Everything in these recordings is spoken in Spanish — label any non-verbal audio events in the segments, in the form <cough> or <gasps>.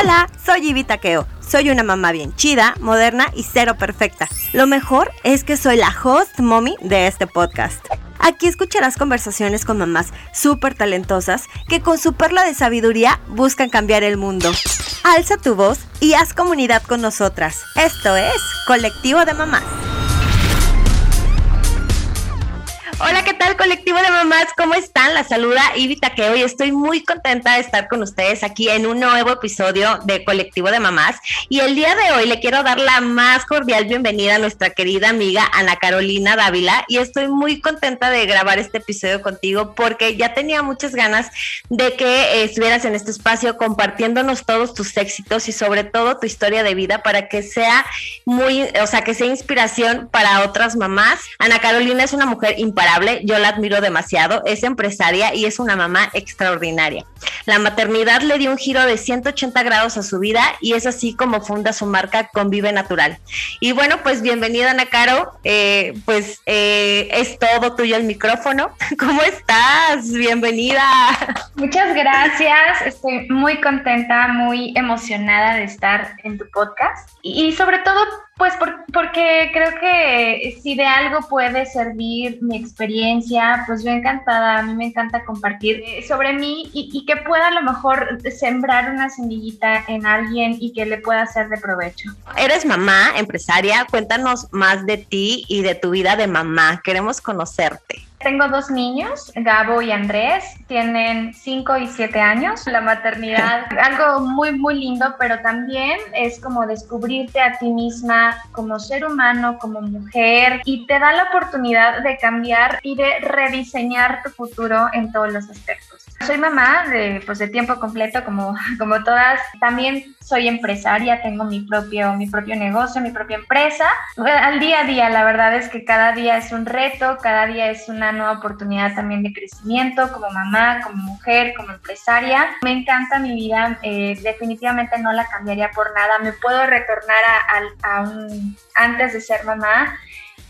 Hola, soy Ivy Taqueo. Soy una mamá bien chida, moderna y cero perfecta. Lo mejor es que soy la host mommy de este podcast. Aquí escucharás conversaciones con mamás súper talentosas que con su perla de sabiduría buscan cambiar el mundo. Alza tu voz y haz comunidad con nosotras. Esto es Colectivo de Mamás. Hola, ¿qué tal colectivo de mamás? ¿Cómo están? La saluda Ivy Taqueo y estoy muy contenta de estar con ustedes aquí en un nuevo episodio de Colectivo de Mamás. Y el día de hoy le quiero dar la más cordial bienvenida a nuestra querida amiga Ana Carolina Dávila y estoy muy contenta de grabar este episodio contigo porque ya tenía muchas ganas de que eh, estuvieras en este espacio compartiéndonos todos tus éxitos y sobre todo tu historia de vida para que sea muy, o sea, que sea inspiración para otras mamás. Ana Carolina es una mujer imparable yo la admiro demasiado, es empresaria y es una mamá extraordinaria. La maternidad le dio un giro de 180 grados a su vida y es así como funda su marca Convive Natural. Y bueno, pues bienvenida Ana Caro, eh, pues eh, es todo tuyo el micrófono. <laughs> ¿Cómo estás? Bienvenida. Muchas gracias, estoy muy contenta, muy emocionada de estar en tu podcast y sobre todo pues porque creo que si de algo puede servir mi experiencia, pues yo encantada, a mí me encanta compartir eh, sobre mí y, que pueda a lo mejor sembrar una semillita en alguien y que le pueda ser de provecho. Eres mamá, empresaria, cuéntanos más de ti y de tu vida de mamá, queremos conocerte. Tengo dos niños, Gabo y Andrés, tienen 5 y 7 años. La maternidad, <laughs> algo muy, muy lindo, pero también es como descubrirte a ti misma como ser humano, como mujer, y te da la oportunidad de cambiar y de rediseñar tu futuro en todos los aspectos. Soy mamá de, pues, de tiempo completo, como, <laughs> como todas. También soy empresaria, tengo mi propio, mi propio negocio, mi propia empresa. Al día a día, la verdad es que cada día es un reto, cada día es una nueva oportunidad también de crecimiento como mamá, como mujer, como empresaria. Me encanta mi vida, eh, definitivamente no la cambiaría por nada. Me puedo retornar a, a un, antes de ser mamá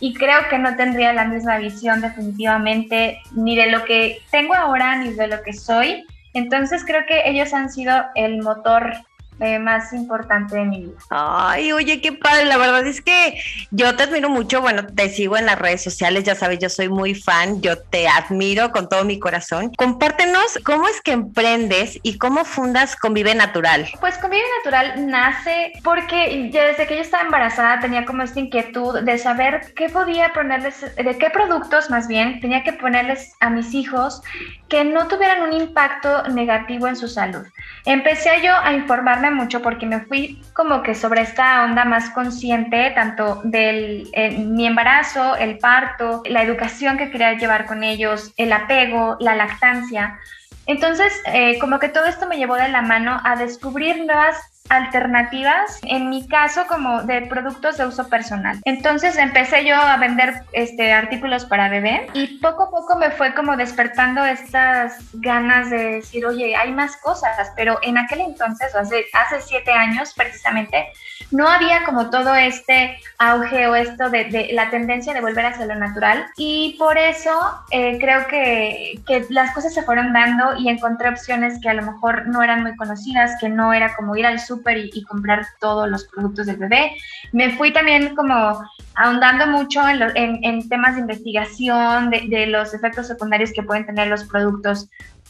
y creo que no tendría la misma visión definitivamente ni de lo que tengo ahora ni de lo que soy. Entonces creo que ellos han sido el motor eh, más importante de mi vida. Ay, oye, qué padre. La verdad es que yo te admiro mucho. Bueno, te sigo en las redes sociales, ya sabes, yo soy muy fan, yo te admiro con todo mi corazón. Compártenos cómo es que emprendes y cómo fundas Convive Natural. Pues Convive Natural nace porque ya desde que yo estaba embarazada tenía como esta inquietud de saber qué podía ponerles, de qué productos más bien tenía que ponerles a mis hijos que no tuvieran un impacto negativo en su salud. Empecé yo a informarme mucho porque me fui como que sobre esta onda más consciente, tanto de eh, mi embarazo, el parto, la educación que quería llevar con ellos, el apego, la lactancia. Entonces, eh, como que todo esto me llevó de la mano a descubrir nuevas alternativas, en mi caso como de productos de uso personal. Entonces empecé yo a vender este, artículos para bebé y poco a poco me fue como despertando estas ganas de decir, oye, hay más cosas, pero en aquel entonces, hace, hace siete años precisamente, no había como todo este auge o esto de, la tendencia de volver hacia lo natural y por eso eh, creo que, que las cosas se fueron dando y encontré opciones que a lo mejor no eran muy conocidas, que no era como ir al súper y, comprar todos los productos del bebé. Me fui también como ahondando mucho en, en, temas de investigación de, de los efectos secundarios que pueden tener los productos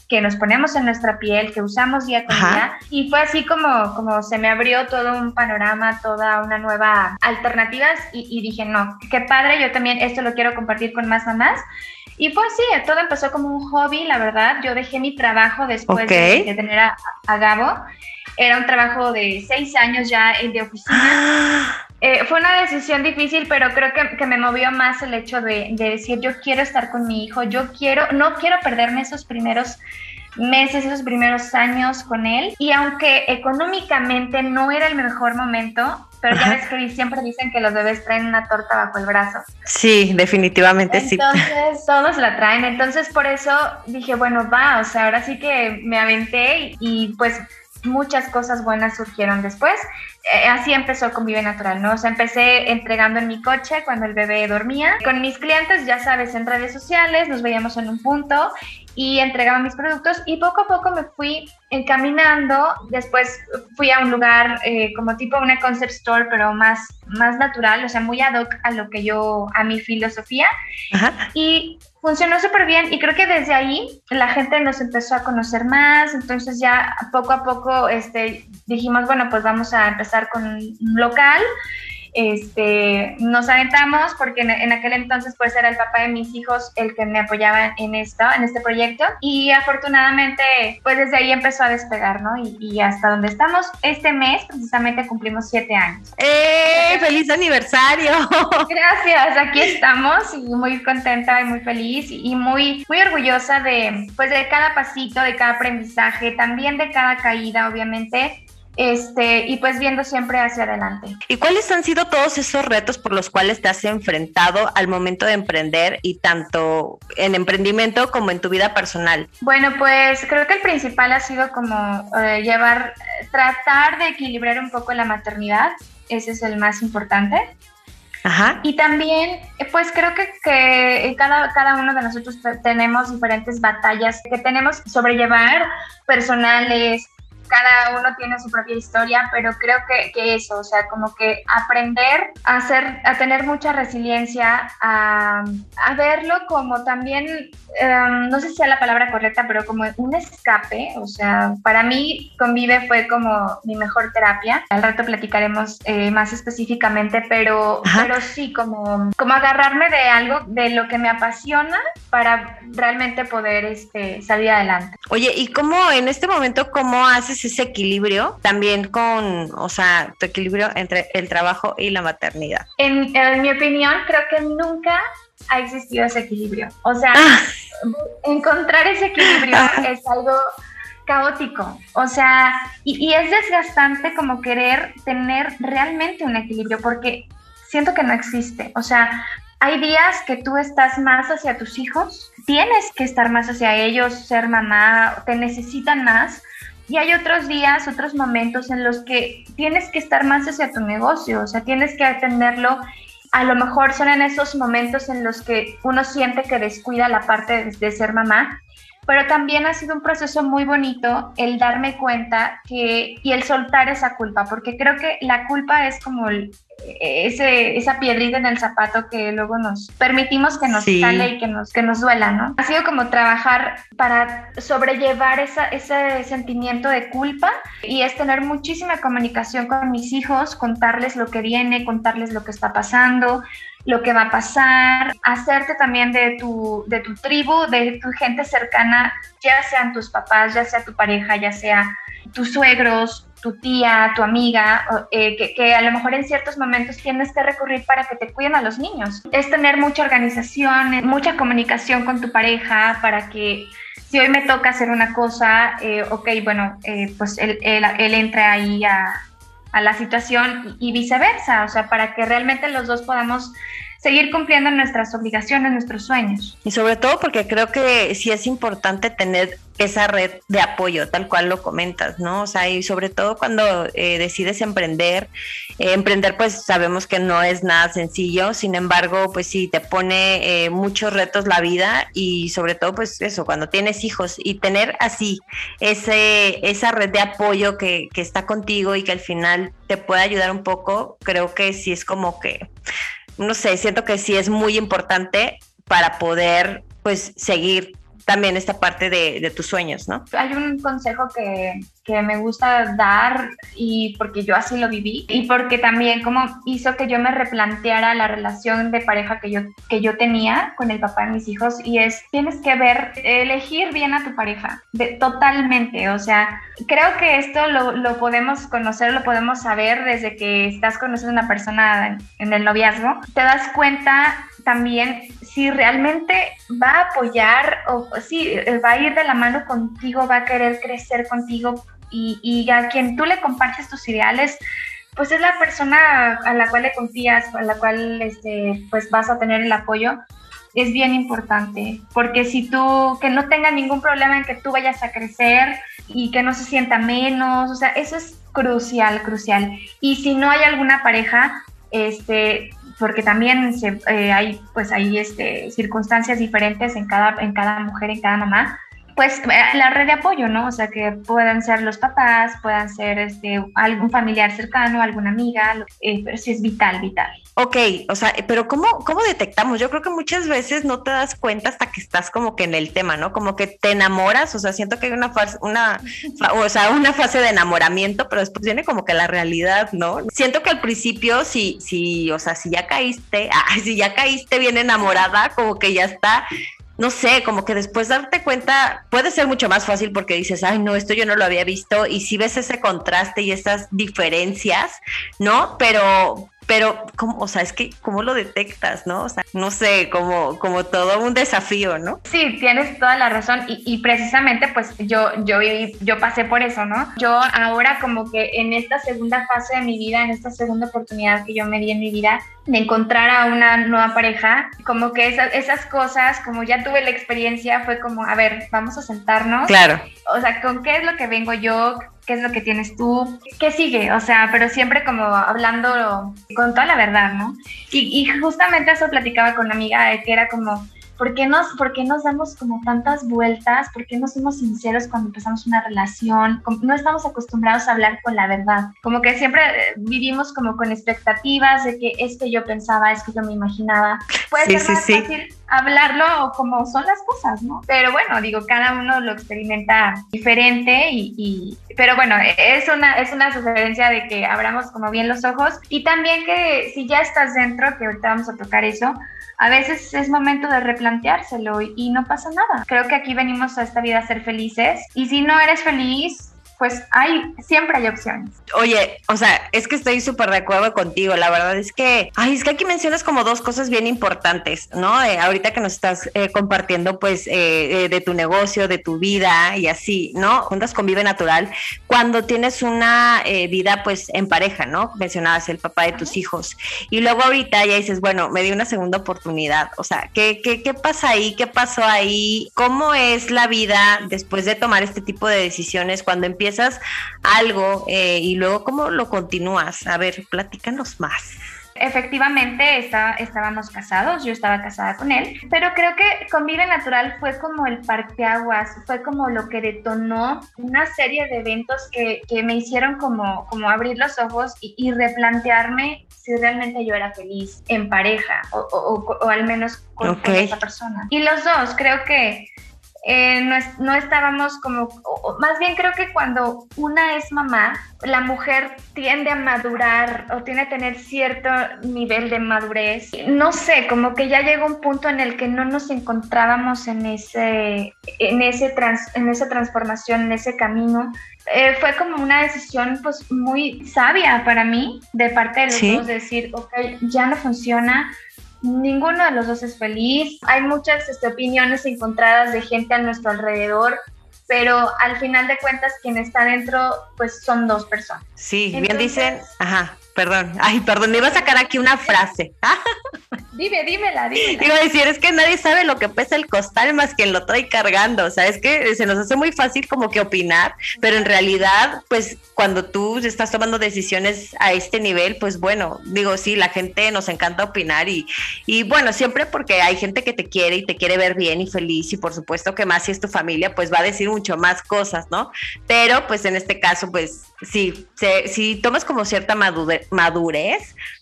que nos ponemos en nuestra piel, que usamos día con día. Y fue así como, como se me abrió todo un panorama, toda una nueva alternativas y, dije, no, qué padre, yo también esto lo quiero compartir con más mamás. Y fue así, todo empezó como un hobby, la verdad. Yo dejé mi trabajo después de, tener a, a Gabo. Era un trabajo de seis años ya de oficina. <gasps> Eh, fue una decisión difícil, pero creo que, que me movió más el hecho de, de, decir, yo quiero estar con mi hijo, yo quiero, no quiero perderme esos primeros meses, esos primeros años con él. Y aunque económicamente no era el mejor momento, pero ya ves que siempre dicen que los bebés traen una torta bajo el brazo. Sí, definitivamente sí. Entonces, <laughs> todos la traen. Entonces, por eso dije, bueno, va, o sea, ahora sí que me aventé y pues muchas cosas buenas surgieron después. Eh, así empezó Convive Natural, ¿no? O sea, empecé entregando en mi coche cuando el bebé dormía. Con mis clientes, ya sabes, en redes sociales, nos veíamos en un punto y entregaba mis productos y poco a poco me fui encaminando, después fui a un lugar eh, como tipo una concept store, pero más, más natural, o sea, muy ad hoc a lo que yo, a mi filosofía. Y funcionó súper bien y creo que desde ahí la gente nos empezó a conocer más, entonces ya poco a poco este, dijimos, bueno, pues vamos a empezar con un local este, nos aventamos porque en, aquel entonces pues era el papá de mis hijos el que me apoyaba en esto, en este proyecto y afortunadamente pues desde ahí empezó a despegar, ¿no? Y, hasta donde estamos, este mes precisamente cumplimos siete años. ¡Eh! ¡Feliz aniversario! <laughs> Gracias, aquí estamos y muy contenta y muy feliz y muy, muy orgullosa de pues de cada pasito, de cada aprendizaje, también de cada caída, obviamente este, y pues viendo siempre hacia adelante. ¿Y cuáles han sido todos esos retos por los cuales te has enfrentado al momento de emprender y tanto en emprendimiento como en tu vida personal? Bueno, pues creo que el principal ha sido como eh, llevar, tratar de equilibrar un poco la maternidad, ese es el más importante. Ajá. Y también, pues creo que, que cada, cada uno de nosotros tenemos diferentes batallas que tenemos que sobrellevar, personales, cada uno tiene su propia historia, pero creo que, que eso, o sea, como que aprender a, hacer, a tener mucha resiliencia, a, a verlo como también, em, no sé si sea la palabra correcta, pero como un escape, o sea, para mí Convive fue como mi mejor terapia, al rato platicaremos eh, más específicamente, pero, pero sí, como, como agarrarme de algo, de lo que me apasiona para realmente poder este, salir adelante. Oye, ¿y cómo en este momento, cómo haces ese equilibrio también con, o sea, tu equilibrio entre el trabajo y la maternidad? En, mi opinión, creo que nunca ha existido ese equilibrio. O sea, ah. encontrar ese equilibrio <laughs> ah. es algo caótico, o sea, y, y, es desgastante como querer tener realmente un equilibrio, porque siento que no existe, o sea, hay días que tú estás más hacia tus hijos, tienes que estar más hacia ellos, ser mamá, te necesitan más, y hay otros días, otros momentos en los que tienes que estar más hacia tu negocio, o sea, tienes que atenderlo. A lo mejor son en esos momentos en los que uno siente que descuida la parte de, ser mamá, pero también ha sido un proceso muy bonito el darme cuenta que y el soltar esa culpa, porque creo que la culpa es como el, ese, esa piedrita en el zapato que luego nos permitimos que nos sale y que nos, que nos duela, ¿no? Ha sido como trabajar para sobrellevar esa, ese sentimiento de culpa y es tener muchísima comunicación con mis hijos, contarles lo que viene, contarles lo que está pasando, lo que va a pasar, hacerte también de tu, de tu tribu, de tu gente cercana, ya sean tus papás, ya sea tu pareja, ya sea tus suegros, tu tía, tu amiga, eh, que, a lo mejor en ciertos momentos tienes que recurrir para que te cuiden a los niños. Es tener mucha organización, mucha comunicación con tu pareja para que si hoy me toca hacer una cosa, eh, ok, bueno, eh, pues él, él, él, entra ahí a, a la situación y viceversa, o sea, para que realmente los dos podamos seguir cumpliendo nuestras obligaciones, nuestros sueños. Y sobre todo porque creo que sí es importante tener esa red de apoyo, tal cual lo comentas, ¿no? O sea, y sobre todo cuando eh, decides emprender, eh, emprender pues sabemos que no es nada sencillo, sin embargo, pues sí, te pone eh, muchos retos la vida y sobre todo pues eso, cuando tienes hijos y tener así ese, esa red de apoyo que, que está contigo y que al final te puede ayudar un poco, creo que sí es como que no sé, siento que sí es muy importante para poder pues seguir también esta parte de, tus sueños, ¿no? Hay un consejo que, que, me gusta dar y porque yo así lo viví y porque también como hizo que yo me replanteara la relación de pareja que yo, que yo tenía con el papá de mis hijos y es, tienes que ver, elegir bien a tu pareja, de, totalmente, o sea, creo que esto lo, lo, podemos conocer, lo podemos saber desde que estás conociendo una persona en el noviazgo, te das cuenta también si realmente va a apoyar o si va a ir de la mano contigo, va a querer crecer contigo y, y, a quien tú le compartes tus ideales, pues es la persona a la cual le confías, a la cual este, pues vas a tener el apoyo. Es bien importante, porque si tú, que no tenga ningún problema en que tú vayas a crecer y que no se sienta menos, o sea, eso es crucial, crucial. Y si no hay alguna pareja, este, porque también eh, hay pues hay este, circunstancias diferentes en cada, en cada mujer, en cada mamá, pues eh, la red de apoyo, ¿no? O sea, que puedan ser los papás, puedan ser este, algún familiar cercano, alguna amiga, eh, pero sí es vital, vital. Ok, o sea, pero ¿cómo, ¿cómo detectamos? Yo creo que muchas veces no te das cuenta hasta que estás como que en el tema, ¿no? Como que te enamoras, o sea, siento que hay una fase, una, o sea, una fase de enamoramiento, pero después viene como que la realidad, ¿no? Siento que al principio, si, si, o sea, si ya caíste, <laughs> ah, si ya caíste bien enamorada, como que ya está no sé, como que después darte cuenta puede ser mucho más fácil porque dices, ay, no, esto yo no lo había visto y si ves ese contraste y esas diferencias, ¿no? Pero, pero, ¿cómo, o sea, es que, ¿cómo lo detectas, no? O sea, no sé, como, como todo un desafío, ¿no? Sí, tienes toda la razón y, y precisamente, pues, yo, yo, yo pasé por eso, ¿no? Yo ahora como que en esta segunda fase de mi vida, en esta segunda oportunidad que yo me di en mi vida, de encontrar a una nueva pareja, como que esas, esas cosas, como ya tuve la experiencia, fue como, a ver, vamos a sentarnos. Claro. O sea, ¿con qué es lo que vengo yo? ¿Qué es lo que tienes tú? ¿Qué sigue? O sea, pero siempre como hablando con toda la verdad, ¿no? Y, justamente eso platicaba con una amiga, que era como, ¿Por qué, nos, ¿Por qué nos damos como tantas vueltas? ¿Por qué no somos sinceros cuando empezamos una relación? No estamos acostumbrados a hablar con la verdad. Como que siempre eh, vivimos como con expectativas de que es que yo pensaba, es que yo me imaginaba. Puede ser más fácil hablarlo o como son las cosas, ¿no? Pero bueno, digo, cada uno lo experimenta diferente y, y, pero bueno, es una, es una sugerencia de que abramos como bien los ojos y también que si ya estás dentro, que ahorita vamos a tocar eso, a veces es momento de replanteárselo y, no pasa nada. Creo que aquí venimos a esta vida a ser felices y si no eres feliz, pues hay, siempre hay opciones. Oye, o sea, es que estoy súper de acuerdo contigo. La verdad es que, ay, es que aquí mencionas como dos cosas bien importantes, ¿no? Eh, ahorita que nos estás eh, compartiendo, pues, eh, de tu negocio, de tu vida y así, ¿no? Juntas convive natural. Cuando tienes una vida, pues, en pareja, ¿no? Mencionabas el papá de tus hijos. Y luego ahorita ya dices, bueno, me di una segunda oportunidad. O sea, ¿qué, qué, qué pasa ahí? ¿Qué pasó ahí? ¿Cómo es la vida después de tomar este tipo de decisiones cuando empiezas algo eh, y luego cómo lo continúas. A ver, platícanos más. Efectivamente, está, estábamos casados, yo estaba casada con él, pero creo que Convive Natural fue como el parteaguas, fue como lo que detonó una serie de eventos que, que me hicieron como, como abrir los ojos y, replantearme si realmente yo era feliz en pareja o, o, al menos con, con esa persona. Y los dos, creo que eh, no, estábamos como, más bien creo que cuando una es mamá, la mujer tiende a madurar o tiene a tener cierto nivel de madurez. No sé, como que ya llegó un punto en el que no nos encontrábamos en ese, en ese en esa transformación, en ese camino. Eh, fue como una decisión pues muy sabia para mí de parte de los dos, decir, ok, ya no funciona, ninguno de los dos es feliz. Hay muchas este, opiniones encontradas de gente a nuestro alrededor, pero al final de cuentas quien está dentro pues son dos personas. Sí, bien dicen, ajá, perdón, ay, perdón, me iba a sacar aquí una frase. <laughs> Dime, dímela, dímela. Iba a decir, es que nadie sabe lo que pesa el costal más quien lo trae cargando. O sea, es que se nos hace muy fácil como que opinar, pero en realidad, pues cuando tú estás tomando decisiones a este nivel, pues bueno, digo, sí, la gente nos encanta opinar y, y bueno, siempre porque hay gente que te quiere y te quiere ver bien y feliz y por supuesto que más si es tu familia, pues va a decir mucho más cosas, ¿no? Pero pues en este caso, pues sí, si tomas como cierta madurez,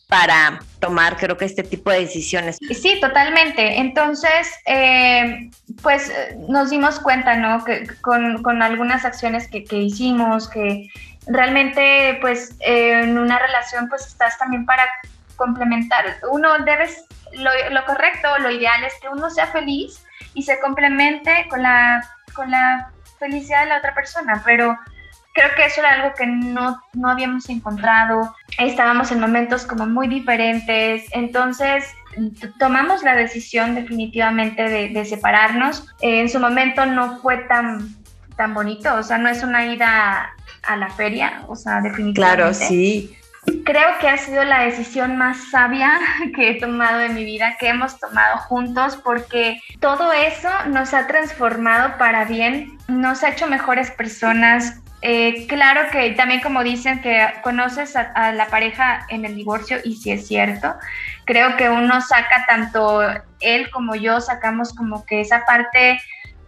para tomar, creo que este tipo de decisiones. Sí, totalmente. Entonces, eh, pues nos dimos cuenta, ¿no? Que con, algunas acciones que, hicimos, que realmente, pues en una relación, pues estás también para complementar. Uno debes, lo, lo correcto, lo ideal es que uno sea feliz y se complemente con la, con la felicidad de la otra persona, pero creo que eso era algo que no, no habíamos encontrado. Estábamos en momentos como muy diferentes. Entonces tomamos la decisión definitivamente de, separarnos. en su momento no fue tan, tan bonito, o sea, no es una ida a la feria, o sea, definitivamente. Claro, sí. Creo que ha sido la decisión más sabia <laughs> que he tomado en mi vida, que hemos tomado juntos, porque todo eso nos ha transformado para bien, nos ha hecho mejores personas, eh, claro que también como dicen que conoces a, la pareja en el divorcio y si es cierto, creo que uno saca tanto él como yo sacamos como que esa parte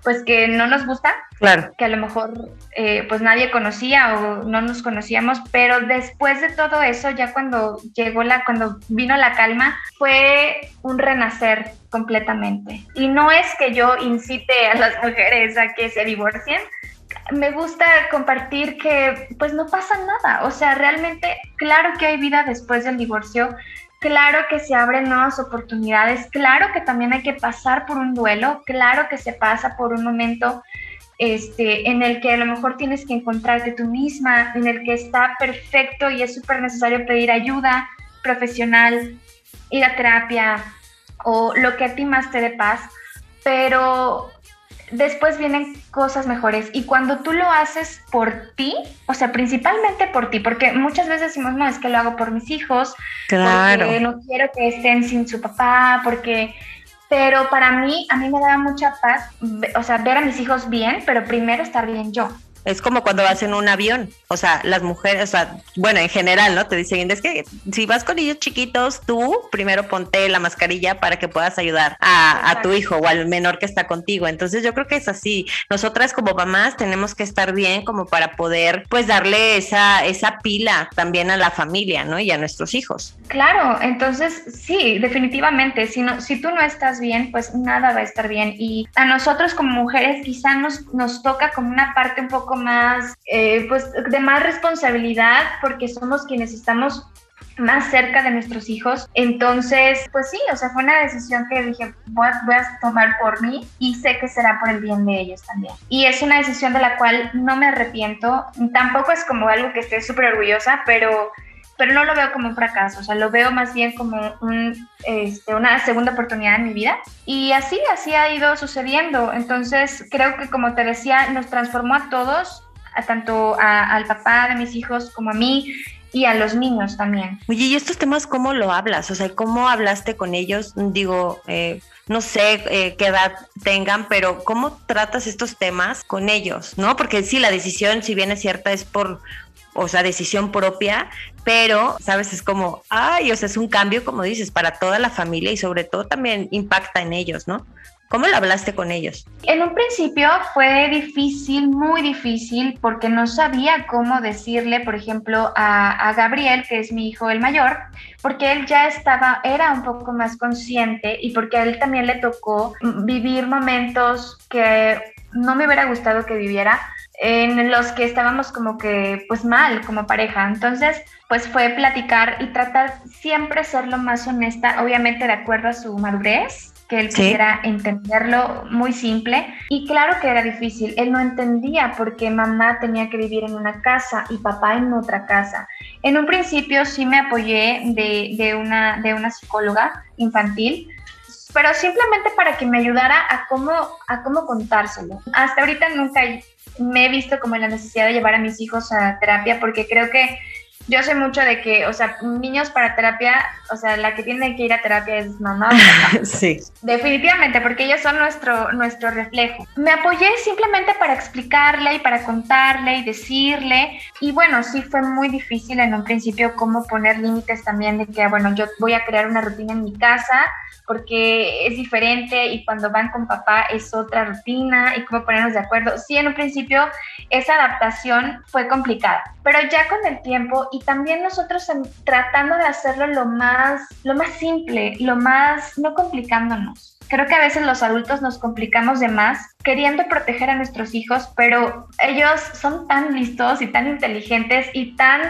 pues que no nos gusta, claro. que a lo mejor eh, pues nadie conocía o no nos conocíamos, pero después de todo eso, ya cuando llegó la, cuando vino la calma, fue un renacer completamente. Y no es que yo incite a las mujeres a que se divorcien, me gusta compartir que pues no pasa nada, o sea, realmente claro que hay vida después del divorcio, claro que se abren nuevas oportunidades, claro que también hay que pasar por un duelo, claro que se pasa por un momento este, en el que a lo mejor tienes que encontrarte tú misma, en el que está perfecto y es súper necesario pedir ayuda profesional, ir a terapia o lo que a ti más te dé paz, pero después vienen cosas mejores. Y cuando tú lo haces por ti, o sea, principalmente por ti, porque muchas veces decimos, no, es que lo hago por mis hijos, claro. porque no quiero que estén sin su papá, porque... Pero para mí, a mí me da mucha paz, o sea, ver a mis hijos bien, pero primero estar bien yo. Es como cuando vas en un avión, o sea, las mujeres, o sea, bueno, en general, ¿no? Te dicen, es que si vas con niños chiquitos, tú primero ponte la mascarilla para que puedas ayudar a, a, tu hijo o al menor que está contigo. Entonces yo creo que es así. Nosotras como mamás tenemos que estar bien como para poder, pues, darle esa, esa pila también a la familia, ¿no? Y a nuestros hijos. Claro, entonces sí, definitivamente, si, no, si tú no estás bien, pues nada va a estar bien. Y a nosotros como mujeres quizá nos, nos toca como una parte un poco más, eh, pues de más responsabilidad porque somos quienes estamos más cerca de nuestros hijos. Entonces, pues sí, o sea, fue una decisión que dije, voy a, voy a, tomar por mí y sé que será por el bien de ellos también. Y es una decisión de la cual no me arrepiento. Tampoco es como algo que esté súper orgullosa, pero pero no lo veo como un fracaso, o sea, lo veo más bien como un, este, una segunda oportunidad en mi vida. Y así, así ha ido sucediendo. Entonces, creo que como te decía, nos transformó a todos, a tanto a, al papá de mis hijos como a mí y a los niños también. Oye, ¿y estos temas cómo lo hablas? O sea, ¿cómo hablaste con ellos? Digo, eh, no sé eh, qué edad tengan, pero ¿cómo tratas estos temas con ellos? ¿No? Porque sí, la decisión, si bien es cierta, es por o sea, decisión propia, pero, ¿sabes? Es como, ay, o sea, es un cambio, como dices, para toda la familia y sobre todo también impacta en ellos, ¿no? ¿Cómo lo hablaste con ellos? En un principio fue difícil, muy difícil, porque no sabía cómo decirle, por ejemplo, a, a, Gabriel, que es mi hijo el mayor, porque él ya estaba, era un poco más consciente y porque a él también le tocó vivir momentos que no me hubiera gustado que viviera, en los que estábamos como que pues mal como pareja. Entonces, pues fue platicar y tratar siempre ser lo más honesta, obviamente de acuerdo a su madurez, que él pudiera entenderlo muy simple. Y claro que era difícil, él no entendía por qué mamá tenía que vivir en una casa y papá en otra casa. En un principio sí me apoyé de, de una, de una psicóloga infantil, pero simplemente para que me ayudara a cómo, a cómo contárselo. Hasta ahorita nunca me he visto como en la necesidad de llevar a mis hijos a terapia porque creo que yo sé mucho de que, o sea, niños para terapia, o sea, la que tiene que ir a terapia es mamá. <laughs> sí. Definitivamente, porque ellos son nuestro, nuestro reflejo. Me apoyé simplemente para explicarle y para contarle y decirle. Y bueno, sí fue muy difícil en un principio cómo poner límites también de que, bueno, yo voy a crear una rutina en mi casa porque es diferente y cuando van con papá es otra rutina y cómo ponernos de acuerdo. Sí, en un principio esa adaptación fue complicada, pero ya con el tiempo y también nosotros tratando de hacerlo lo más, lo más simple, lo más, no complicándonos. Creo que a veces los adultos nos complicamos de más queriendo proteger a nuestros hijos, pero ellos son tan listos y tan inteligentes y tan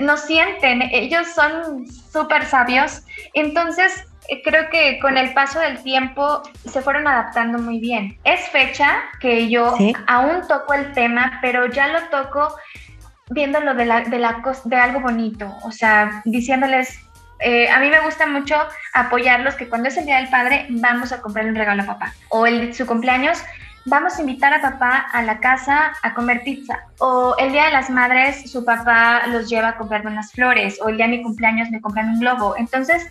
nos sienten, ellos son súper sabios. Entonces, creo que con el paso del tiempo se fueron adaptando muy bien. Es fecha que yo aún toco el tema, pero ya lo toco viéndolo de, la, de, la, de algo bonito, o sea, diciéndoles, eh, a mí me gusta mucho apoyarlos que cuando es el Día del Padre vamos a comprarle un regalo a papá, o el su cumpleaños vamos a invitar a papá a la casa a comer pizza. O el día de las madres, su papá los lleva a comprar unas flores. O el día de mi cumpleaños me compran un globo. Entonces,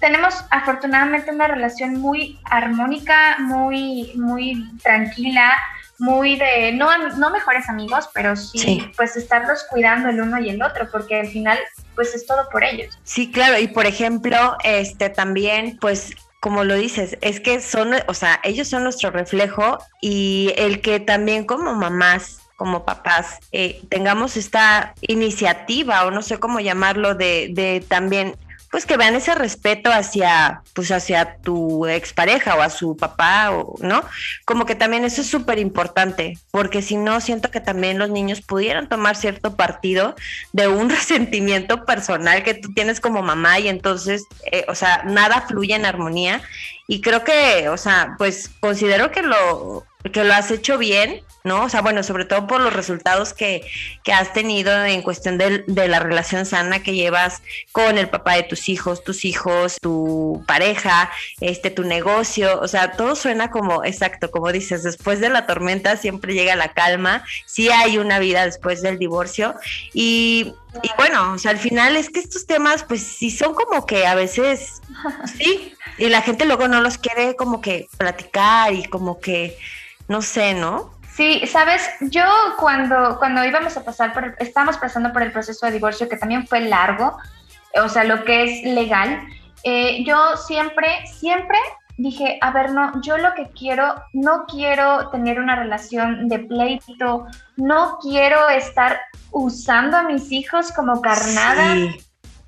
tenemos afortunadamente una relación muy armónica, muy, muy tranquila, muy de, no, no mejores amigos, pero sí, pues estarlos cuidando el uno y el otro, porque al final pues es todo por ellos. Sí, claro, y por ejemplo, este también pues como lo dices, es que son, o sea, ellos son nuestro reflejo y el que también como mamás como papás eh, tengamos esta iniciativa o no sé cómo llamarlo de, de también pues que vean ese respeto hacia, pues hacia tu expareja o a su papá, o, ¿no? Como que también eso es súper importante, porque si no, siento que también los niños pudieran tomar cierto partido de un <laughs> resentimiento personal que tú tienes como mamá y entonces, eh, o sea, nada fluye en armonía. Y creo que, o sea, pues considero que lo, que lo has hecho bien, ¿no? O sea, bueno, sobre todo por los resultados que, que has tenido en cuestión de, de, la relación sana que llevas con el papá de tus hijos, tus hijos, tu pareja, este, tu negocio, o sea, todo suena como, exacto, como dices, después de la tormenta siempre llega la calma, sí hay una vida después del divorcio y, y bueno, o sea, al final es que estos temas, pues sí son como que a veces, <laughs> sí, y la gente luego no los quiere como que platicar y como que no sé, ¿no? Sí, sabes, yo cuando, cuando íbamos a pasar por, estábamos pasando por el proceso de divorcio, que también fue largo, o sea, lo que es legal, eh, yo siempre, siempre dije, a ver, no, yo lo que quiero, no quiero tener una relación de pleito, no quiero estar usando a mis hijos como carnada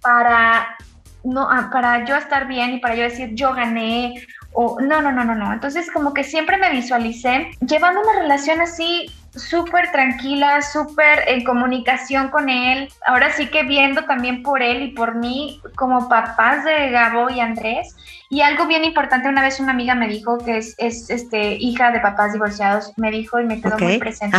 para, no, ah, para yo estar bien y para yo decir, yo gané o no, no, no, no, no. Entonces como que siempre me visualicé llevando una relación así súper tranquila, súper en comunicación con él. Ahora sí que viendo también por él y por mí como papás de Gabo y Andrés. Y algo bien importante, una vez una amiga me dijo que es, es este, hija de papás divorciados, me dijo y me quedó muy presente.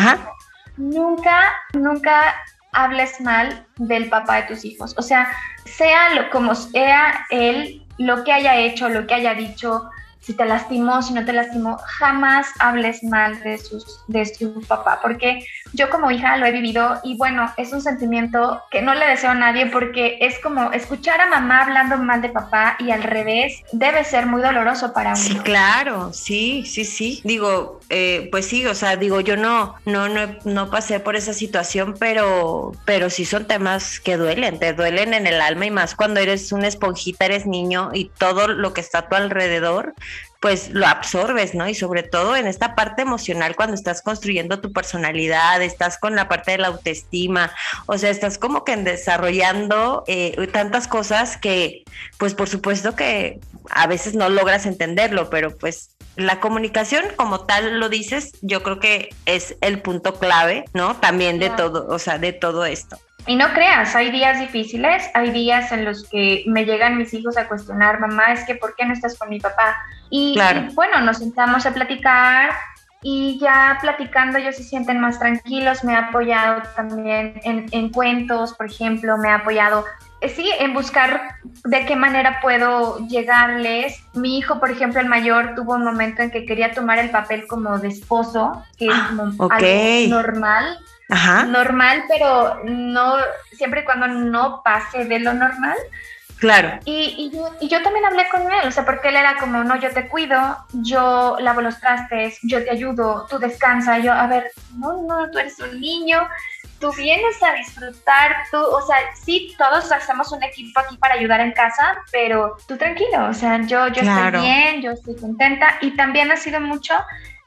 Nunca, nunca hables mal del papá de tus hijos. O sea, sea lo, como sea él, lo que haya hecho, lo que haya dicho, si te lastimó, si no te lastimó, jamás hables mal de, sus, de su papá, porque yo como hija lo he vivido y bueno, es un sentimiento que no le deseo a nadie porque es como escuchar a mamá hablando mal de papá y al revés debe ser muy doloroso para uno. Sí, claro, sí, sí, sí. Digo, eh, pues sí, o sea, digo, yo no, no, no, no pasé por esa situación, pero, pero sí son temas que duelen, te duelen en el alma y más cuando eres una esponjita, eres niño y todo lo que está a tu alrededor pues lo absorbes, ¿no? Y sobre todo en esta parte emocional cuando estás construyendo tu personalidad, estás con la parte de la autoestima, o sea, estás como que desarrollando eh, tantas cosas que, pues por supuesto que a veces no logras entenderlo, pero pues la comunicación como tal lo dices, yo creo que es el punto clave, ¿no? También de todo, o sea, de todo esto. Y no creas, hay días difíciles, hay días en los que me llegan mis hijos a cuestionar, mamá, es que ¿por qué no estás con mi papá? Y, bueno, nos sentamos a platicar y ya platicando ellos se sienten más tranquilos, me ha apoyado también en, en cuentos, por ejemplo, me ha apoyado sí, en buscar de qué manera puedo llegarles. Mi hijo, por ejemplo, el mayor, tuvo un momento en que quería tomar el papel como de esposo, que es como algo normal. Normal, pero no, siempre y cuando no pase de lo normal. Claro. Y, y, yo, también hablé con él, o sea, porque él era como, no, yo te cuido, yo lavo los trastes, yo te ayudo, tú descansa, yo, a ver, no, no, tú eres un niño, tú vienes a disfrutar, tú, o sea, sí, todos hacemos un equipo aquí para ayudar en casa, pero tú tranquilo, o sea, yo, yo estoy bien, yo estoy contenta y también ha sido mucho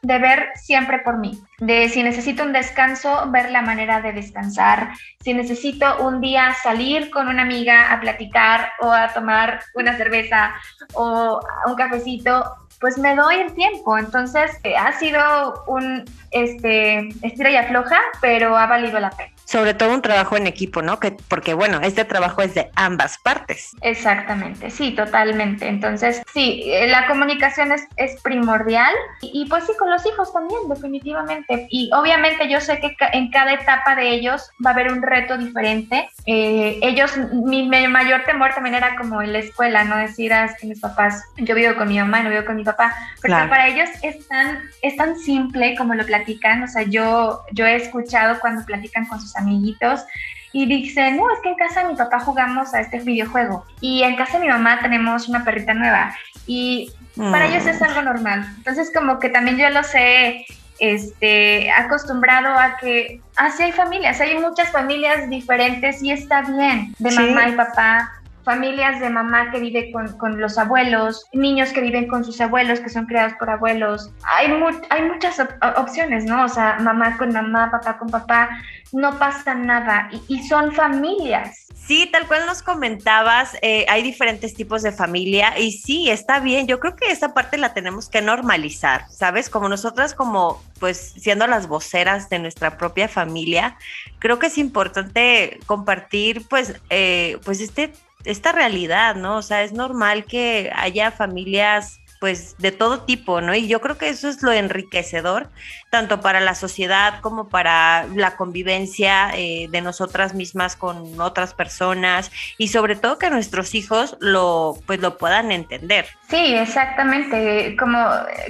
de ver siempre por mí, de si necesito un descanso, ver la manera de descansar, si necesito un día salir con una amiga a platicar o a tomar una cerveza o un cafecito, pues me doy el tiempo. Entonces, eh, ha sido un este, estira y afloja, pero ha valido la pena sobre todo un trabajo en equipo, ¿no? Que, porque bueno, este trabajo es de ambas partes. Exactamente, sí, totalmente. Entonces, sí, eh, la comunicación es, es primordial y, pues sí, con los hijos también, definitivamente. Y obviamente yo sé que en cada etapa de ellos va a haber un reto diferente. Eh, ellos, mi, mayor temor también era como en la escuela, ¿no? Decir, ah, que mis papás, yo vivo con mi mamá, no vivo con mi papá, pero para ellos es tan, es tan simple como lo platican, o sea, yo, yo he escuchado cuando platican con sus amiguitos y dicen, no, es que en casa de mi papá jugamos a este videojuego y en casa de mi mamá tenemos una perrita nueva y para ellos es mm. algo normal. Entonces como que también yo los he este, acostumbrado a que así hay familias, hay muchas familias diferentes y está bien, de mamá y papá, familias de mamá que vive con, con, los abuelos, niños que viven con sus abuelos, que son creados por abuelos. Hay, hay muchas opciones, ¿no? O sea, mamá con mamá, papá con papá, no pasa nada y, son familias. Sí, tal cual nos comentabas, eh, hay diferentes tipos de familia y sí, está bien. Yo creo que esa parte la tenemos que normalizar, ¿sabes? Como nosotras, como pues siendo las voceras de nuestra propia familia, creo que es importante compartir pues, eh, pues este esta realidad, ¿no? O sea, es normal que haya familias pues de todo tipo, ¿no? Y yo creo que eso es lo enriquecedor, tanto para la sociedad como para la convivencia eh, de nosotras mismas con otras personas y sobre todo que nuestros hijos lo, pues lo puedan entender. Sí, exactamente. Como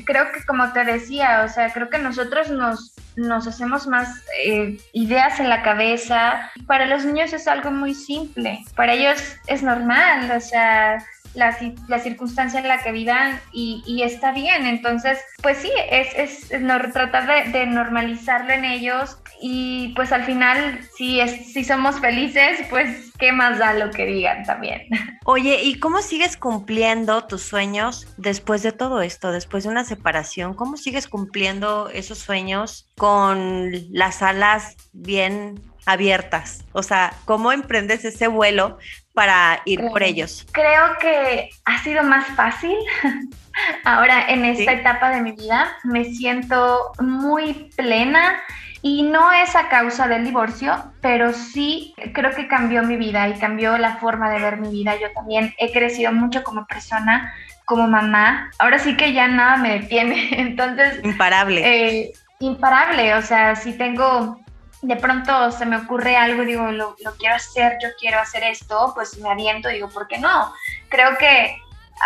creo que como te decía, o sea, creo que nosotros nos nos hacemos más eh, ideas en la cabeza. Para los niños es algo muy simple, para ellos es normal, o sea, la, la circunstancia en la que vivan y, está bien. Entonces, pues sí, es, es no, tratar de, de, normalizarlo en ellos y pues al final, si, es, si somos felices, pues qué más da lo que digan también. <laughs> Oye, ¿y cómo sigues cumpliendo tus sueños después de todo esto, después de una separación? ¿Cómo sigues cumpliendo esos sueños con las alas bien abiertas? O sea, ¿cómo emprendes ese vuelo para ir por ellos? Creo que ha sido más fácil. <laughs> Ahora, en esta etapa de mi vida, me siento muy plena y no es a causa del divorcio, pero sí creo que cambió mi vida y cambió la forma de ver mi vida. Yo también he crecido mucho como persona, como mamá. Ahora sí que ya nada me detiene. <laughs> Entonces... Imparable. Eh, imparable. O sea, si tengo de pronto se me ocurre algo, digo, lo, lo, quiero hacer, yo quiero hacer esto, pues me aviento, digo, ¿por qué no? Creo que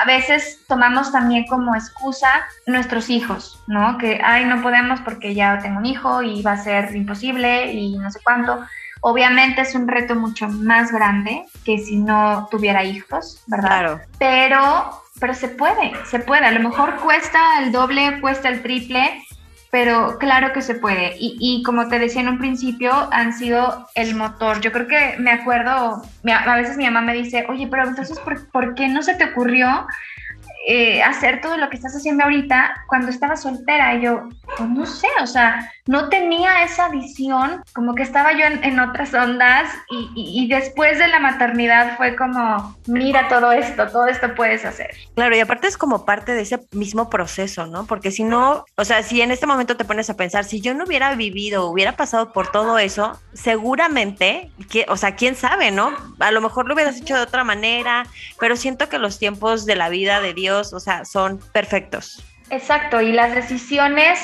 a veces tomamos también como excusa nuestros hijos, ¿no? Que, ay, no podemos porque ya tengo un hijo y va a ser imposible y no sé cuánto. Obviamente es un reto mucho más grande que si no tuviera hijos, ¿verdad? Claro. Pero, pero se puede, se puede. A lo mejor cuesta el doble, cuesta el triple, pero claro que se puede. Y, y, como te decía en un principio, han sido el motor. Yo creo que me acuerdo, a veces mi mamá me dice, oye, pero entonces, ¿por, ¿por qué no se te ocurrió eh, hacer todo lo que estás haciendo ahorita cuando estaba soltera. Y yo, pues no sé, o sea, no tenía esa visión, como que estaba yo en, otras ondas y, y, después de la maternidad fue como, mira todo esto, todo esto puedes hacer. Claro, y aparte es como parte de ese mismo proceso, ¿no? Porque si no, o sea, si en este momento te pones a pensar, si yo no hubiera vivido, hubiera pasado por todo eso, seguramente, que, o sea, quién sabe, ¿no? A lo mejor lo hubieras hecho de otra manera, pero siento que los tiempos de la vida de Dios o sea, son perfectos. Exacto, y las decisiones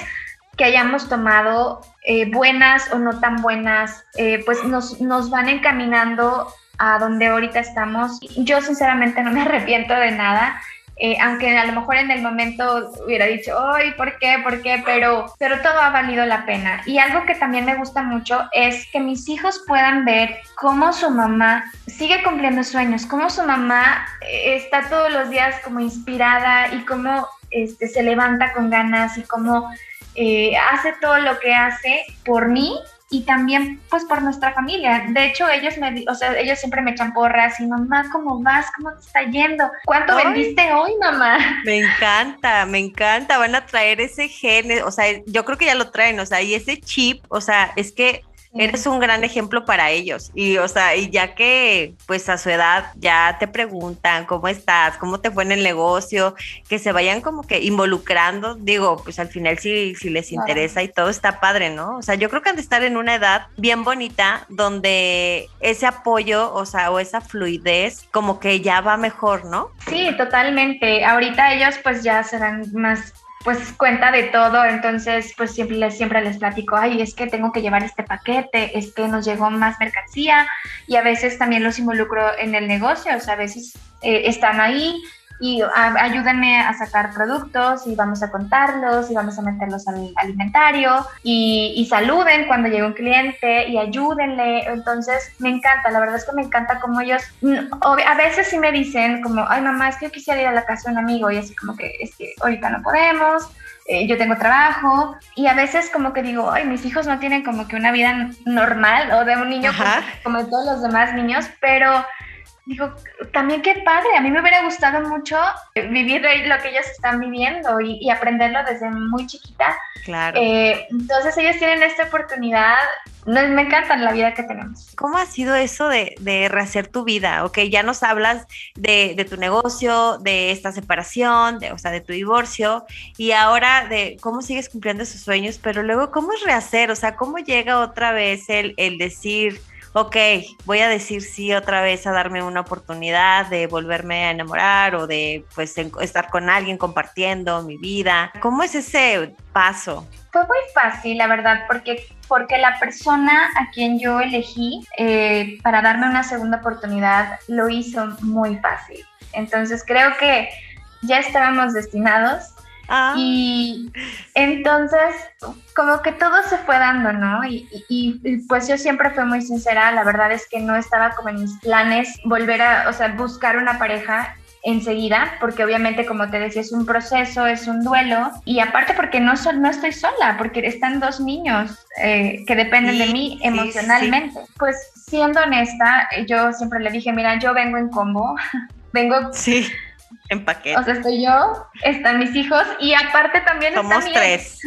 que hayamos tomado, eh, buenas o no tan buenas, eh, pues nos, nos van encaminando a donde ahorita estamos. Yo sinceramente no me <laughs> arrepiento de nada. Eh, aunque a lo mejor en el momento hubiera dicho, ay, ¿por qué? ¿Por qué? Pero, pero todo ha valido la pena. Y algo que también me gusta mucho es que mis hijos puedan ver cómo su mamá sigue cumpliendo sueños, cómo su mamá eh, está todos los días como inspirada y cómo este, se levanta con ganas y cómo eh, hace todo lo que hace por mí y también pues por nuestra familia. De hecho, ellos me, o sea, ellos siempre me echan porras y mamá, ¿cómo vas? ¿Cómo te está yendo? ¿Cuánto vendiste hoy, mamá? Me encanta, me encanta. Van a traer ese gen, o sea, yo creo que ya lo traen, o sea, y ese chip, o sea, es que eres un gran ejemplo para ellos. Y, o sea, y ya que, pues a su edad ya te preguntan cómo estás, cómo te fue en el negocio, que se vayan como que involucrando, digo, pues al final si, si les interesa y todo está padre, ¿no? O sea, yo creo que han de estar en una edad bien bonita donde ese apoyo, o sea, o esa fluidez, como que ya va mejor, ¿no? Sí, totalmente. Ahorita ellos pues ya serán más pues cuenta de todo, entonces pues siempre les, siempre les platico, ay, es que tengo que llevar este paquete, es que nos llegó más mercancía y a veces también los involucro en el negocio, o sea, a veces eh, están ahí y ayúdenme a sacar productos y vamos a contarlos y vamos a meterlos al alimentario y, y, saluden cuando llegue un cliente y ayúdenle. Entonces me encanta, la verdad es que me encanta como ellos, a veces sí me dicen como, ay mamá, es que yo quisiera ir a la casa de un amigo y así como que es que ahorita no podemos eh, yo tengo trabajo y a veces como que digo, ay, mis hijos no tienen como que una vida normal o de un niño como, como todos los demás niños, pero digo, también qué padre, a mí me hubiera gustado mucho vivir lo que ellos están viviendo y, aprenderlo desde muy chiquita. Claro. Eh, entonces ellos tienen esta oportunidad, me encanta la vida que tenemos. ¿Cómo ha sido eso de, de rehacer tu vida? Ok, ya nos hablas de, de, tu negocio, de esta separación, de, o sea, de tu divorcio, y ahora de cómo sigues cumpliendo esos sueños, pero luego, ¿cómo es rehacer? O sea, ¿cómo llega otra vez el, el decir ok, voy a decir sí otra vez a darme una oportunidad de volverme a enamorar o de pues estar con alguien compartiendo mi vida. ¿Cómo es ese paso? Fue muy fácil, la verdad, porque, porque la persona a quien yo elegí eh, para darme una segunda oportunidad lo hizo muy fácil. Entonces creo que ya estábamos destinados Ah. Y entonces, como que todo se fue dando, ¿no? Y, y, pues yo siempre fui muy sincera, la verdad es que no estaba como en mis planes volver a, o sea, buscar una pareja enseguida, porque obviamente, como te decía, es un proceso, es un duelo, y aparte porque no, no estoy sola, porque están dos niños eh, que dependen de mí emocionalmente. pues siendo honesta, yo siempre le dije, mira, yo vengo en combo, <laughs> vengo... Sí en paquete. O sea, estoy yo, están mis hijos y aparte también Somos tres.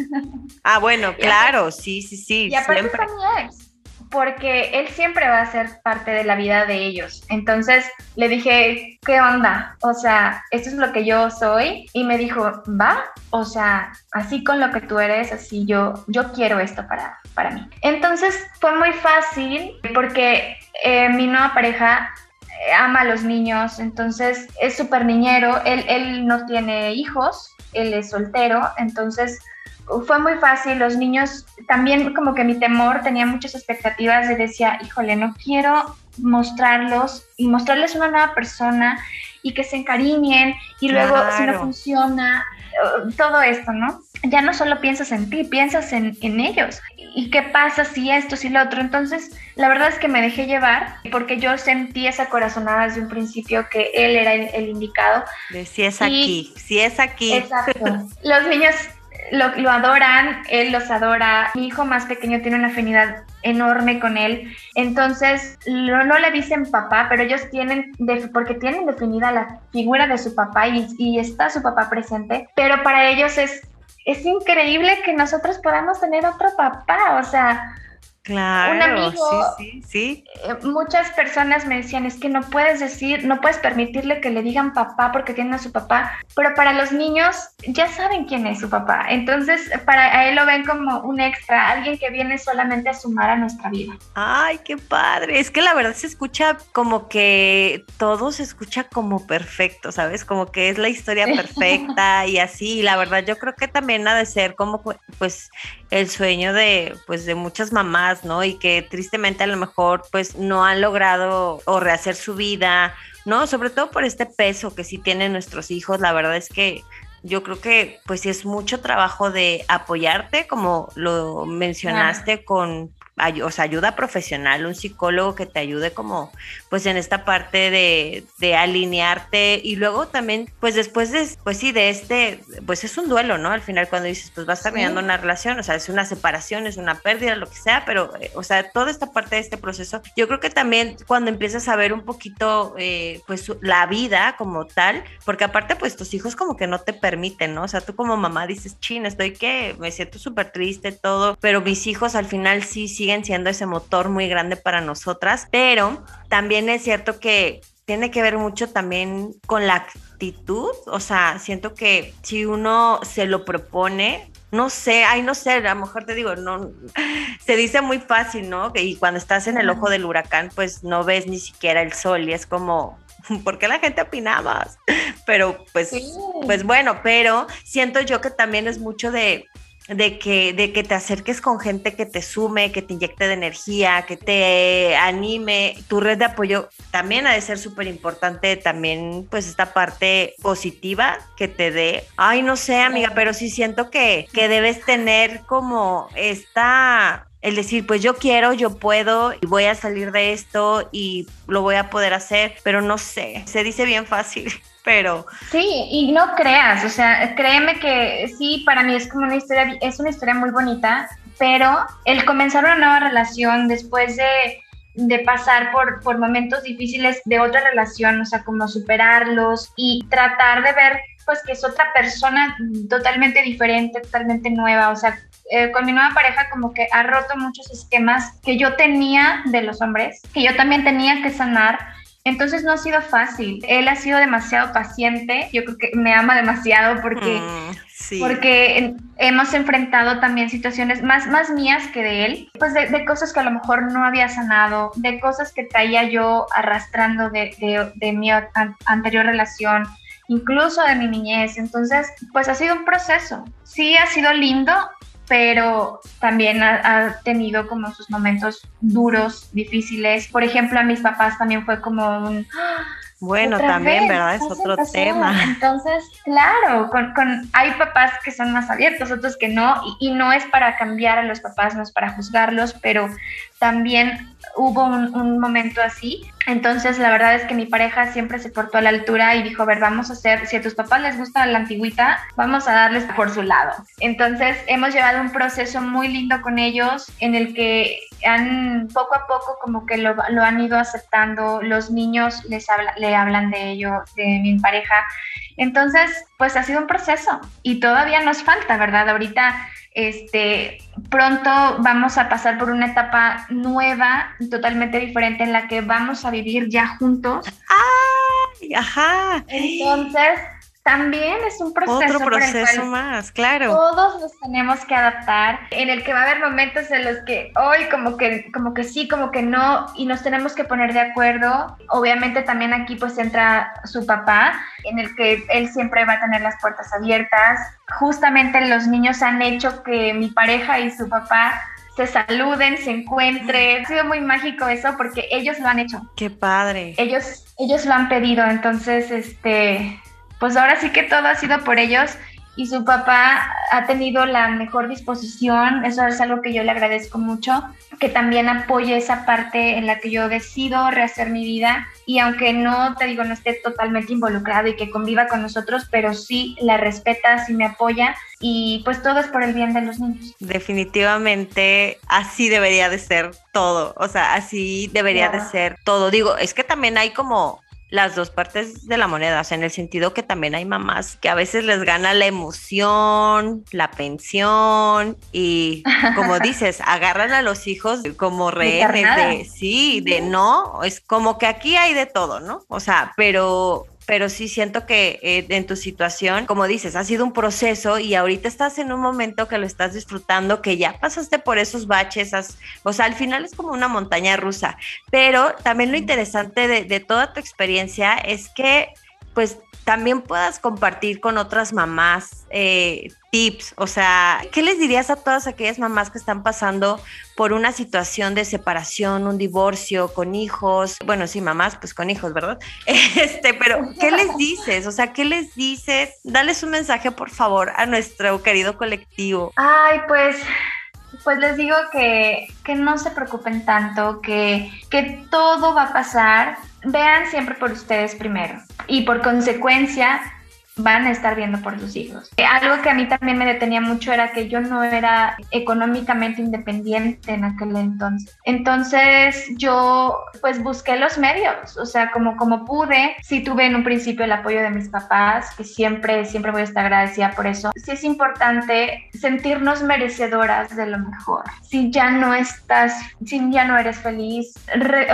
Ah, bueno, <laughs> claro, sí, sí, sí. Y aparte está mi ex, porque él siempre va a ser parte de la vida de ellos. Entonces le dije, ¿qué onda? O sea, esto es lo que yo soy. Y me dijo, va, o sea, así con lo que tú eres, así yo, yo quiero esto para, para mí. Entonces fue muy fácil porque eh, mi nueva pareja ama a los niños, entonces es súper niñero, él, él no tiene hijos, él es soltero, entonces fue muy fácil, los niños también como que mi temor tenía muchas expectativas de decía, híjole, no quiero mostrarlos y mostrarles una nueva persona y que se encariñen y luego si no funciona, todo esto, ¿no? Ya no solo piensas en ti, piensas en, en ellos. ¿Y qué pasa si esto, si lo otro? Entonces, la verdad es que me dejé llevar porque yo sentí esa corazonada desde un principio que él era el, indicado. De si es aquí, si es aquí. Exacto. Los niños lo, lo, adoran, él los adora. Mi hijo más pequeño tiene una afinidad enorme con él. Entonces, no, le dicen papá, pero ellos tienen, porque tienen definida la figura de su papá y, y está su papá presente, pero para ellos es es increíble que nosotros podamos tener otro papá, o sea, Claro, un amigo, sí, sí, sí. Eh, muchas personas me decían, es que no puedes decir, no puedes permitirle que le digan papá porque tiene a su papá, pero para los niños ya saben quién es su papá, entonces para él lo ven como un extra, alguien que viene solamente a sumar a nuestra vida. Ay, qué padre, es que la verdad se escucha como que todo se escucha como perfecto, ¿sabes? Como que es la historia perfecta y así, y la verdad yo creo que también ha de ser como pues el sueño de pues de muchas mamás, ¿no? Y que tristemente a lo mejor pues no han logrado o rehacer su vida, ¿no? Sobre todo por este peso que sí tienen nuestros hijos, la verdad es que yo creo que pues sí es mucho trabajo de apoyarte, como lo mencionaste con o sea, ayuda profesional, un psicólogo que te ayude como pues en esta parte de, de, alinearte y luego también pues después de, pues sí, de este, pues es un duelo, ¿no? Al final cuando dices pues vas terminando una relación, o sea, es una separación, es una pérdida, lo que sea, pero eh, o sea, toda esta parte de este proceso, yo creo que también cuando empiezas a ver un poquito eh, pues la vida como tal, porque aparte pues tus hijos como que no te permiten, ¿no? O sea, tú como mamá dices, chin, estoy que me siento súper triste, todo, pero mis hijos al final sí, sí siguen siendo ese motor muy grande para nosotras, pero también es cierto que tiene que ver mucho también con la actitud, o sea, siento que si uno se lo propone, no sé, ay, no sé, a lo mejor te digo, no, <laughs> se dice muy fácil, ¿no? Y cuando estás en el ojo del huracán, pues no ves ni siquiera el sol y es como, <laughs> ¿por qué la gente opina más? <laughs> Pero pues, pues bueno, pero siento yo que también es mucho de, de que, de que te acerques con gente que te sume, que te inyecte de energía, que te anime. Tu red de apoyo también ha de ser súper importante, también pues esta parte positiva que te dé. Ay, no sé, amiga, pero sí siento que, que debes tener como esta el decir, pues yo quiero, yo puedo y voy a salir de esto y lo voy a poder hacer, pero no sé, se dice bien fácil. <laughs> Pero sí, y no creas, o sea, créeme que sí, para mí es como una historia, es una historia muy bonita, pero el comenzar una nueva relación después de de pasar por, por momentos difíciles de otra relación, o sea, como superarlos y tratar de ver pues que es otra persona totalmente diferente, totalmente nueva, o sea, eh, con mi nueva pareja como que ha roto muchos esquemas que yo tenía de los hombres, que yo también tenía que sanar. Entonces no ha sido fácil. Él ha sido demasiado paciente. Yo creo que me ama demasiado porque, mm, porque hemos enfrentado también situaciones más, más mías que de él. Pues de, cosas que a lo mejor no había sanado, de cosas que traía yo arrastrando de, de, de mi anterior relación incluso de mi niñez. Entonces, pues ha sido un proceso. Sí ha sido lindo, pero también ha, tenido como sus momentos duros, difíciles. Por ejemplo, a mis papás también fue como un... Bueno, también, ¿verdad? Es otro tema. Entonces, claro, con, con, hay papás que son más abiertos, otros que no, y, y, no es para cambiar a los papás, no es para juzgarlos, pero también hubo un, momento así. Entonces, la verdad es que mi pareja siempre se portó a la altura y dijo, a ver, vamos a hacer, si a tus papás les gusta la antigüita, vamos a darles por su lado. Entonces, hemos llevado un proceso muy lindo con ellos en el que han poco a poco como que lo, lo han ido aceptando. Los niños les habla, le hablan de ello, de mi pareja. Entonces, pues ha sido un proceso y todavía nos falta, ¿verdad? Ahorita este, pronto vamos a pasar por una etapa nueva, totalmente diferente, en la que vamos a vivir ya juntos. ¡Ay! Ajá. Entonces, también es un proceso. Otro proceso más, claro. Todos nos tenemos que adaptar, en el que va a haber momentos en los que hoy como que, como que sí, como que no, y nos tenemos que poner de acuerdo. Obviamente también aquí pues entra su papá, en el que él siempre va a tener las puertas abiertas. Justamente los niños han hecho que mi pareja y su papá se saluden, se encuentren. Ha sido muy mágico eso porque ellos lo han hecho. Qué padre. Ellos, ellos lo han pedido, entonces, este, pues ahora sí que todo ha sido por ellos y su papá ha tenido la mejor disposición, eso es algo que yo le agradezco mucho, que también apoye esa parte en la que yo decido rehacer mi vida y aunque no, te digo, no esté totalmente involucrado y que conviva con nosotros, pero sí la respeta, sí me apoya y pues todo es por el bien de los niños. Definitivamente así debería de ser todo, o sea, así debería de ser todo. Digo, es que también hay como las dos partes de la moneda, o sea, en el sentido que también hay mamás que a veces les gana la emoción, la pensión y <laughs> como dices, agarran a los hijos como rehenes de, sí, de no, es como que aquí hay de todo, ¿no? O sea, pero pero sí siento que eh, en tu situación, como dices, ha sido un proceso y ahorita estás en un momento que lo estás disfrutando, que ya pasaste por esos baches, o sea, al final es como una montaña rusa, pero también lo interesante de, de toda tu experiencia es que pues también puedas compartir con otras mamás eh, tips, o sea, ¿qué les dirías a todas aquellas mamás que están pasando por una situación de separación, un divorcio, con hijos? Bueno, sí, mamás, pues con hijos, ¿verdad? <laughs> Este, pero ¿qué les dices? O sea, ¿qué les dices? Dales un mensaje, por favor, a nuestro querido colectivo. Ay, pues pues les digo que, que, no se preocupen tanto, que, que todo va a pasar. Vean siempre por ustedes primero y por consecuencia van a estar viendo por sus hijos. Algo que a mí también me detenía mucho era que yo no era económicamente independiente en aquel entonces. Entonces yo pues busqué los medios, o sea, como, como pude. Sí tuve en un principio el apoyo de mis papás, que siempre, siempre voy a estar agradecida por eso. Sí es importante sentirnos merecedoras de lo mejor. Si ya no estás, si ya no eres feliz,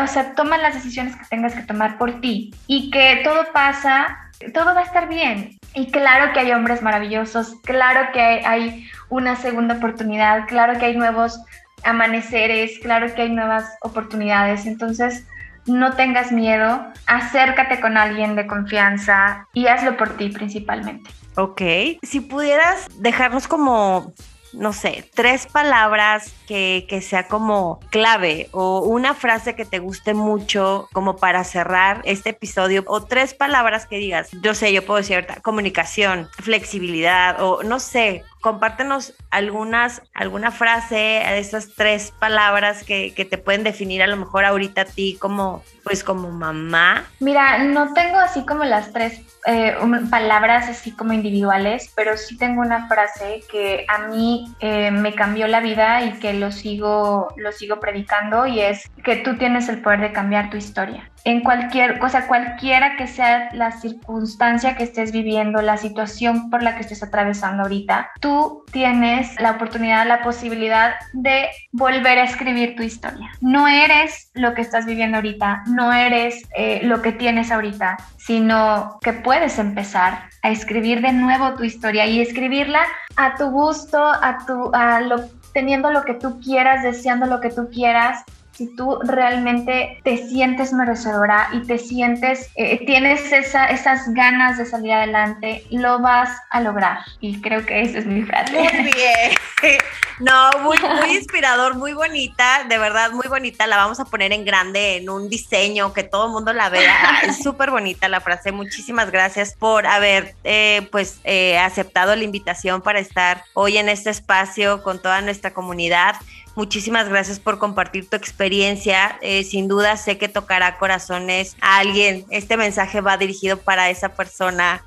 o sea, toma las decisiones que tengas que tomar por ti y que todo pasa todo va a estar bien. Y claro que hay hombres maravillosos, claro que hay una segunda oportunidad, claro que hay nuevos amaneceres, claro que hay nuevas oportunidades. Entonces, no tengas miedo, acércate con alguien de confianza y hazlo por ti principalmente. Ok, si pudieras dejarnos como no sé, tres palabras que, que, sea como clave o una frase que te guste mucho como para cerrar este episodio o tres palabras que digas, yo sé, yo puedo decir comunicación, flexibilidad o no sé, compártenos algunas, alguna frase de esas tres palabras que, que, te pueden definir a lo mejor ahorita a ti como, pues como mamá. Mira, no tengo así como las tres eh, palabras así como individuales, pero sí tengo una frase que a mí eh, me cambió la vida y que lo sigo, lo sigo predicando y es que tú tienes el poder de cambiar tu historia. En cualquier cosa, cualquiera que sea la circunstancia que estés viviendo, la situación por la que estés atravesando ahorita, tú tienes la oportunidad, la posibilidad de volver a escribir tu historia. No eres lo que estás viviendo ahorita, no eres eh, lo que tienes ahorita, sino que puedes empezar a escribir de nuevo tu historia y escribirla a tu gusto, a tu, a lo, teniendo lo que tú quieras, deseando lo que tú quieras, si tú realmente te sientes merecedora y te sientes, eh, tienes esa, esas ganas de salir adelante, lo vas a lograr. Y creo que esa es mi frase. Muy bien. <laughs> No, muy, muy inspirador, muy bonita, de verdad, muy bonita. La vamos a poner en grande en un diseño que todo el mundo la vea. <laughs> Es súper bonita la frase. Muchísimas gracias por haber, eh, pues, eh, aceptado la invitación para estar hoy en este espacio con toda nuestra comunidad. Muchísimas gracias por compartir tu experiencia. Eh, sin duda sé que tocará corazones a alguien. Este mensaje va dirigido para esa persona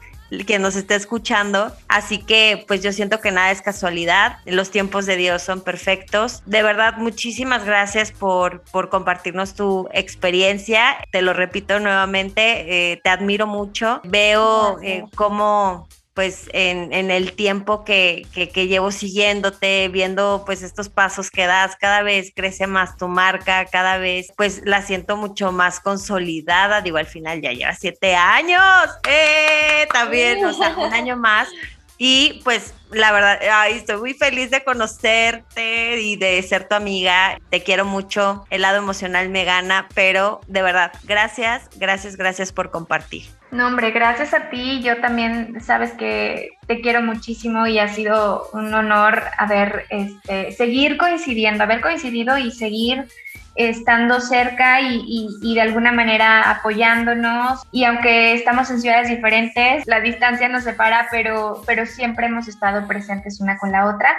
que nos esté escuchando. Así que pues yo siento que nada es casualidad. Los tiempos de Dios son perfectos. De verdad, muchísimas gracias por, por compartirnos tu experiencia. Te lo repito nuevamente, eh, te admiro mucho. Veo eh, cómo pues en, el tiempo que, llevo siguiéndote, viendo pues estos pasos que das, cada vez crece más tu marca, cada vez pues la siento mucho más consolidada, digo, al final ya lleva siete años, ¡eh! También, o sea, un año más. Y pues la verdad, estoy muy feliz de conocerte y de ser tu amiga. Te quiero mucho. El lado emocional me gana, pero de verdad, gracias, gracias, gracias por compartir. No, hombre, gracias a ti. Yo también sabes que te quiero muchísimo y ha sido un honor haber, este, seguir coincidiendo, haber coincidido y seguir estando cerca y, y, de alguna manera apoyándonos. Y aunque estamos en ciudades diferentes, la distancia nos separa, pero, pero siempre hemos estado presentes una con la otra.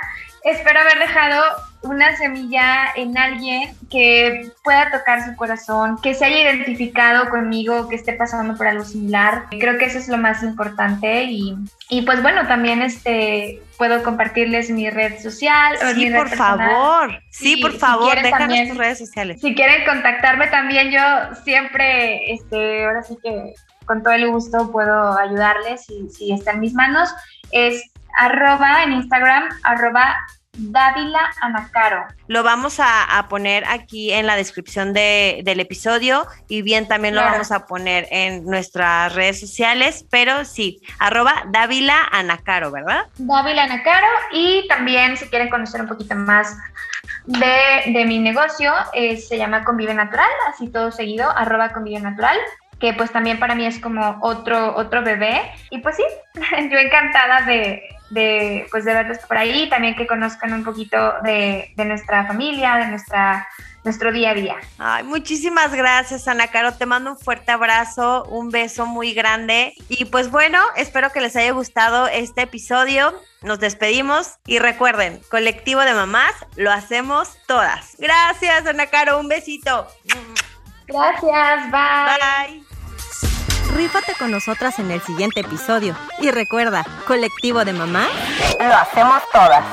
Espero haber dejado una semilla en alguien que pueda tocar su corazón, que se haya identificado conmigo, que esté pasando por algo similar. Creo que eso es lo más importante y, y pues bueno, también este puedo compartirles mi red social. Sí, mi red por favor. Sí, por favor, si déjanos tus redes sociales. Si quieren contactarme también, yo siempre, este, ahora sí que con todo el gusto puedo ayudarles si, si está en mis manos. Es arroba en Instagram, arroba Dávila Anacaro. Lo vamos a, poner aquí en la descripción del episodio y bien también lo vamos a poner en nuestras redes sociales, pero sí, arroba Dávila Anacaro, ¿verdad? Dávila Anacaro y también si quieren conocer un poquito más de, mi negocio, eh, se llama Convive Natural, así todo seguido, arroba Convive Natural que pues también para mí es como otro, otro bebé. Y pues sí, <laughs> yo encantada de, de, pues de verlos por ahí, también que conozcan un poquito de, de nuestra familia, de nuestra nuestro día a día. Ay, muchísimas gracias, Ana Caro. Te mando un fuerte abrazo, un beso muy grande. Y pues bueno, espero que les haya gustado este episodio. Nos despedimos y recuerden, colectivo de mamás, lo hacemos todas. Gracias, Ana Caro. Un besito. Gracias, bye. Bye. Rífate con nosotras en el siguiente episodio. Y recuerda, colectivo de mamá, lo hacemos todas.